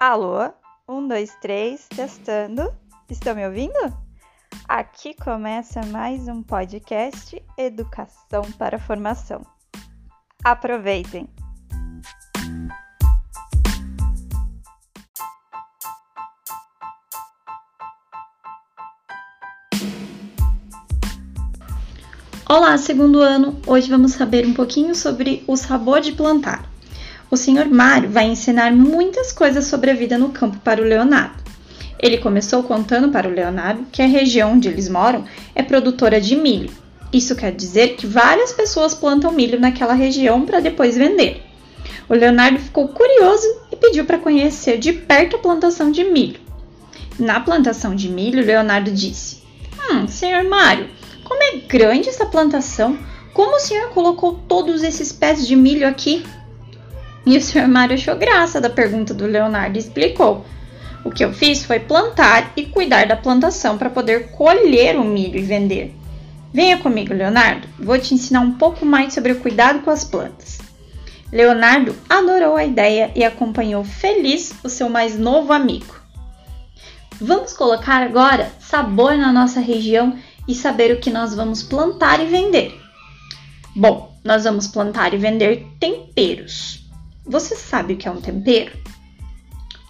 Alô? Um, dois, três, testando. Estão me ouvindo? Aqui começa mais um podcast Educação para Formação. Aproveitem! Olá, segundo ano! Hoje vamos saber um pouquinho sobre o sabor de plantar. O Sr. Mário vai ensinar muitas coisas sobre a vida no campo para o Leonardo. Ele começou contando para o Leonardo que a região onde eles moram é produtora de milho. Isso quer dizer que várias pessoas plantam milho naquela região para depois vender. O Leonardo ficou curioso e pediu para conhecer de perto a plantação de milho. Na plantação de milho, Leonardo disse: Hum, senhor Mário, como é grande essa plantação! Como o senhor colocou todos esses pés de milho aqui? E o Sr. Mário achou graça da pergunta do Leonardo e explicou. O que eu fiz foi plantar e cuidar da plantação para poder colher o milho e vender. Venha comigo, Leonardo. Vou te ensinar um pouco mais sobre o cuidado com as plantas. Leonardo adorou a ideia e acompanhou feliz o seu mais novo amigo. Vamos colocar agora sabor na nossa região e saber o que nós vamos plantar e vender. Bom, nós vamos plantar e vender temperos. Você sabe o que é um tempero?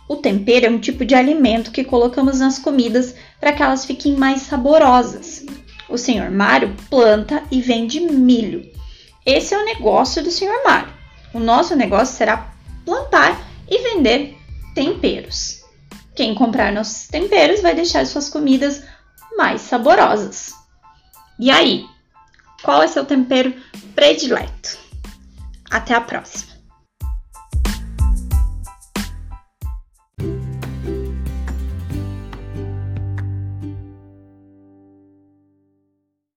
O tempero é um tipo de alimento que colocamos nas comidas para que elas fiquem mais saborosas. O Sr. Mário planta e vende milho. Esse é o negócio do Sr. Mário. O nosso negócio será plantar e vender temperos. Quem comprar nossos temperos vai deixar suas comidas mais saborosas. E aí, qual é seu tempero predileto? Até a próxima!